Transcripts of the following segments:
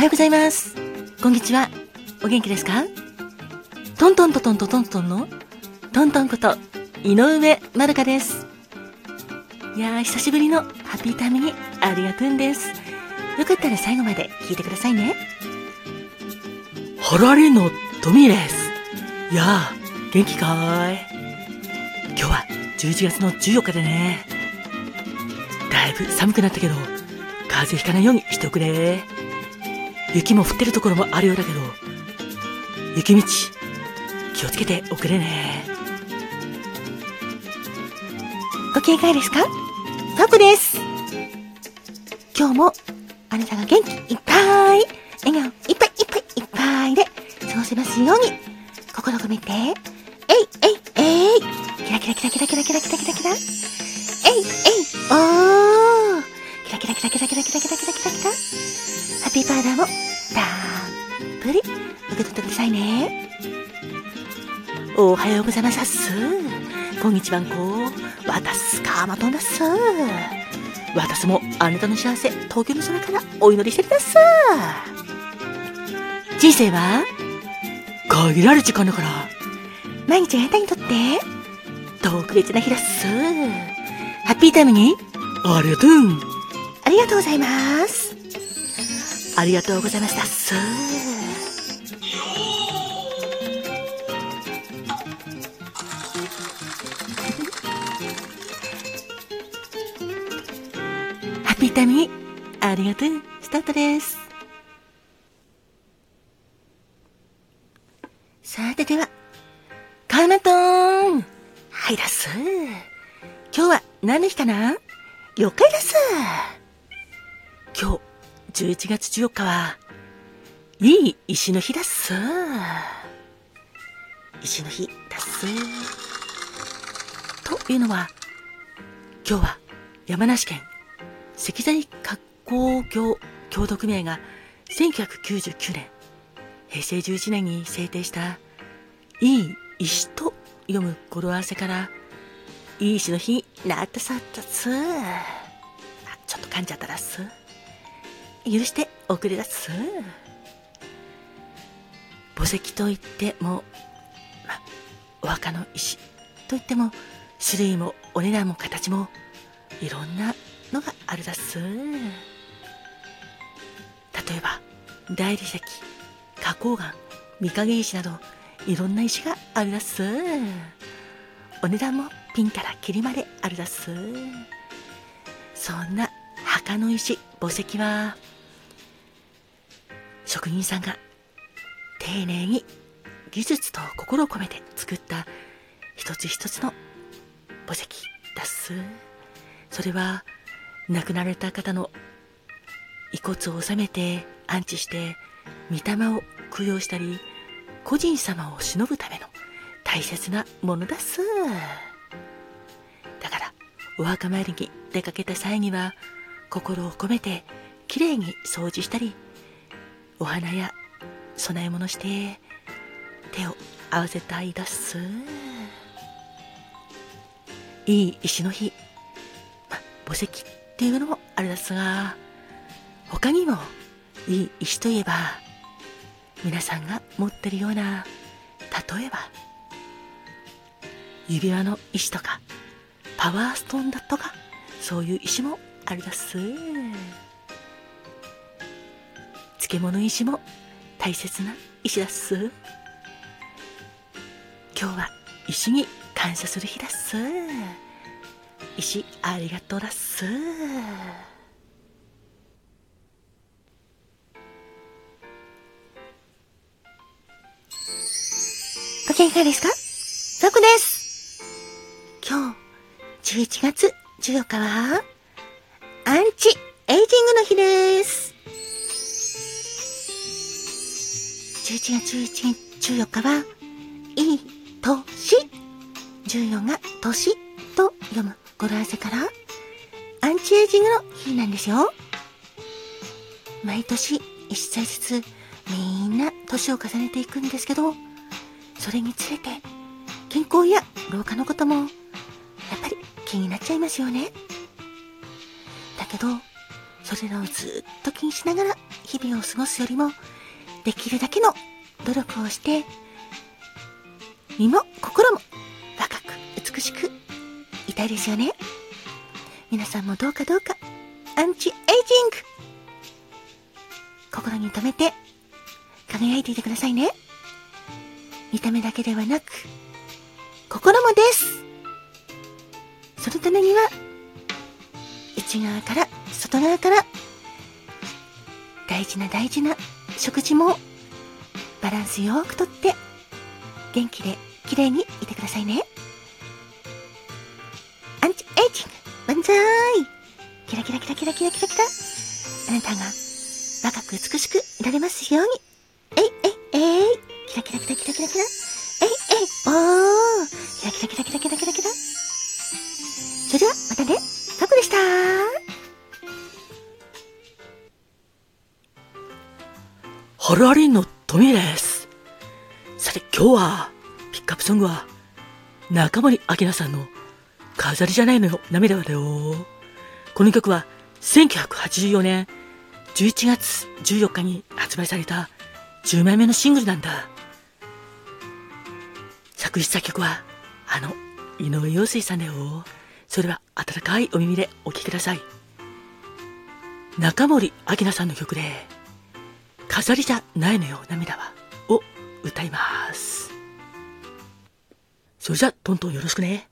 はようございます。こんにちは。お元気ですか？トントントントントントンのトントンこと井上まるかです。いやー、久しぶりのハッピータイムにありがとんです。よかったら最後まで聞いてくださいね。ハラリのトミーです。いやー、元気かーい今日は11月の14日でね。だいぶ寒くなったけど、風邪ひかないようにしておくれ。雪も降ってるところもあるようだけど、雪道、気をつけておくれね。ご機嫌いかがですか？タコです。今日もあなたが元気いっぱい、笑顔いっぱいいっぱいいっぱいで過ごせますように、心込めて、えいえいえい。キラキラキラキラキラキラキラキラキラ。えいえいおー。キラキラキラキラキラキラキラキラキラキラハッピーパウダーもたっぷり受け取ってくださいね。おはようございますっす。こんにちはんこ。わたすかまとんだっす。私もあなたの幸せ、東京の空からお祈りしてるだっす。人生は限られる時間だから、毎日あなたにとって特別な日だっす。ハッピータイムにありがとう。ありがとうございます。ありがとうございましたっす。ハッピータイムにありがとう。スタートです。さてでは、カーマトーンはいだっす。今日は何の日かな？了解です。11月14日は、いい石の日だっす。石の日だっす。というのは、今日は山梨県石材加工業協同組合が1999年、平成11年に制定した、いい石と読む語呂合わせから、いい石の日になったさったっす。ちょっと噛んじゃったらっす。許しておくれだす。墓石といっても、ま、お墓の石といっても、種類もお値段も形もいろんなのがあるだす。例えば、大理石、花崗岩、御影石など、いろんな石があるだす。お値段もピンからキリまであるだす。そんな墓の石、墓石は、職人さんが丁寧に技術と心を込めて作った一つ一つの墓石だっす。それは亡くなられた方の遺骨を収めて安置して御霊を供養したり個人様を忍ぶための大切なものだっす。だからお墓参りに出かけた際には心を込めてきれいに掃除したりお花や供え物して手を合わせたいだす。いい石の日、ま、墓石っていうのもあれですが、他にもいい石といえば、皆さんが持ってるような、例えば、指輪の石とか、パワーストーンだとか、そういう石もあるだっす。漬物石も大切な石だっす。今日は石に感謝する日だっす。石ありがとうだっす。ご機嫌いかがですか？さこです。今日、11月14日は、11日、14日は、いい年。14が年と読む語呂合わせから、アンチエイジングの日なんですよ。毎年一歳ずつみんな年を重ねていくんですけど、それにつれて健康や老化のこともやっぱり気になっちゃいますよね。だけど、それらをずっと気にしながら日々を過ごすよりも、できるだけの努力をして、身も心も若く美しくいたいですよね。皆さんもどうかどうか、アンチエイジング心に留めて輝いていてくださいね。見た目だけではなく、心もです。そのためには、内側から外側から、大事な大事な食事もバランスよくとって、元気で綺麗にいてくださいね。アンチエイジング万歳キラキラキラキラキラキラキラあなたが若く美しくいられますように。えいえいえいキラキラキラキラキラキラ。えいえいおーキラキラキラキラキラキラキラ。それではまたね、タコでしたハルアリのトミーです。さて今日は、ピックアップソングは、中森明菜さんの飾りじゃないのよ、涙はだよ。この曲は、1984年11月14日に発売された10枚目のシングルなんだ。作詞作曲は、あの、井上陽水さんだよ。それは温かいお耳でお聴きください。中森明菜さんの曲で、飾りじゃないのよ、涙は、を歌います。それじゃ、トントンよろしくね。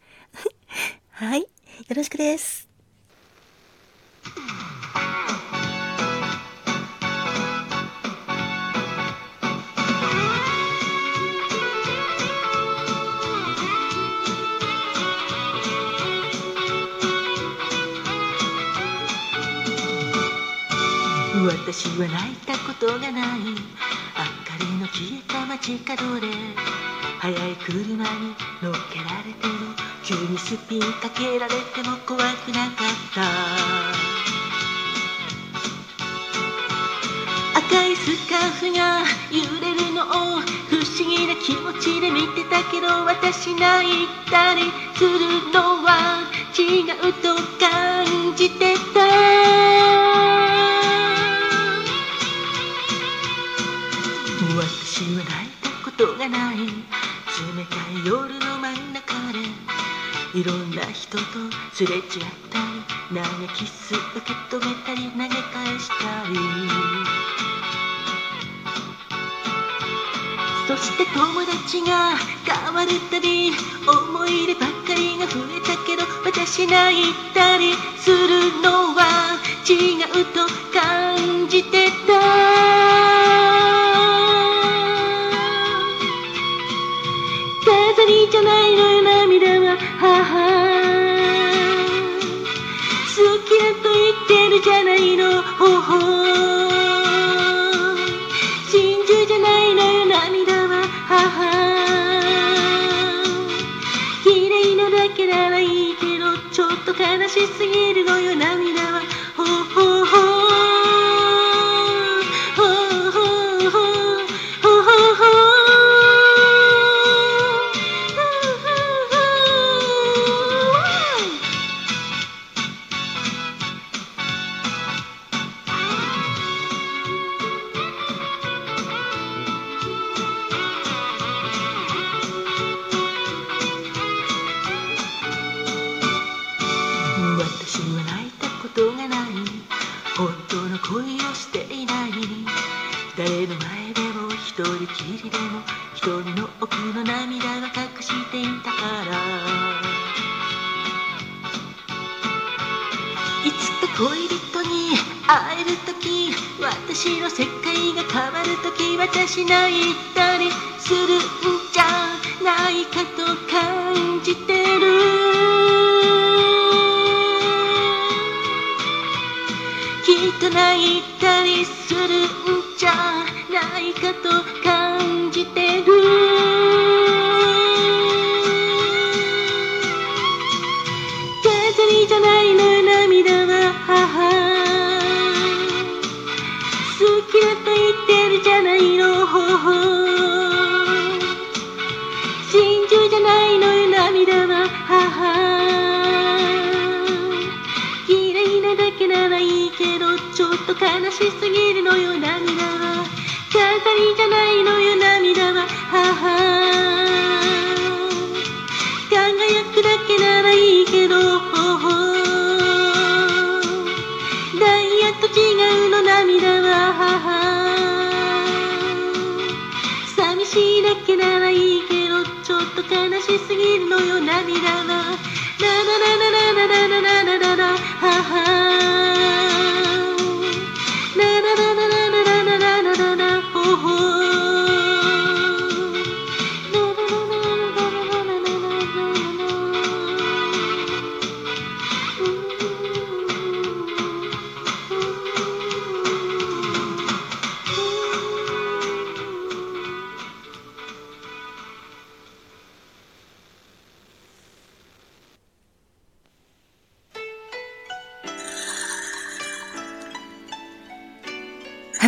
はい。よろしくです。私は泣いたことがない。明かりの消えた街角で速い車に乗っけられてる。急にスピンかけられても怖くなかった。赤いスカーフが揺れるのを不思議な気持ちで見てたけど私泣いたりするのは違うと感じてた。ない。冷たい夜の真ん中でいろんな人とすれ違ったり投げキス受け止めたり投げ返したりそして友達が変わるたび思い出ばっかりが増えたけど私泣いたりするのは違うと感じてた。本当の恋をしていない。誰の前でも一人きりでも一人の奥の涙が隠していたから。いつか恋人に会える時私の世界が変わる時私泣いたりするんじゃないかと。y una mirada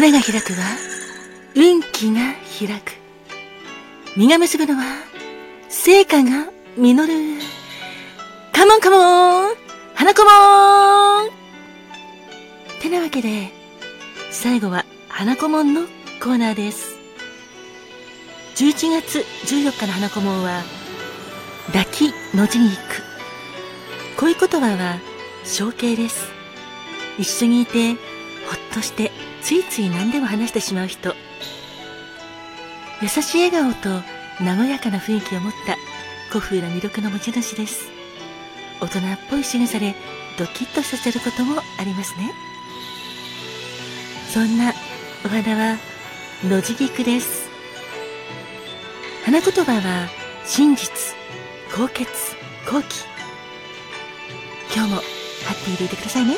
花が開くは、運気が開く。実が結ぶのは、成果が実る。カモンカモン花子もんてなわけで、最後は花子もんのコーナーです。11月14日の花子もんは、抱きのじに行く。恋言葉は、象形です。一緒にいて、ほっとして、ついつい何でも話してしまう人。優しい笑顔と和やかな雰囲気を持った古風な魅力の持ち主です。大人っぽい仕草でドキッとさせることもありますね。そんなお花は野地菊です。花言葉は真実、高潔、高貴。今日もハッピーでいてくださいね。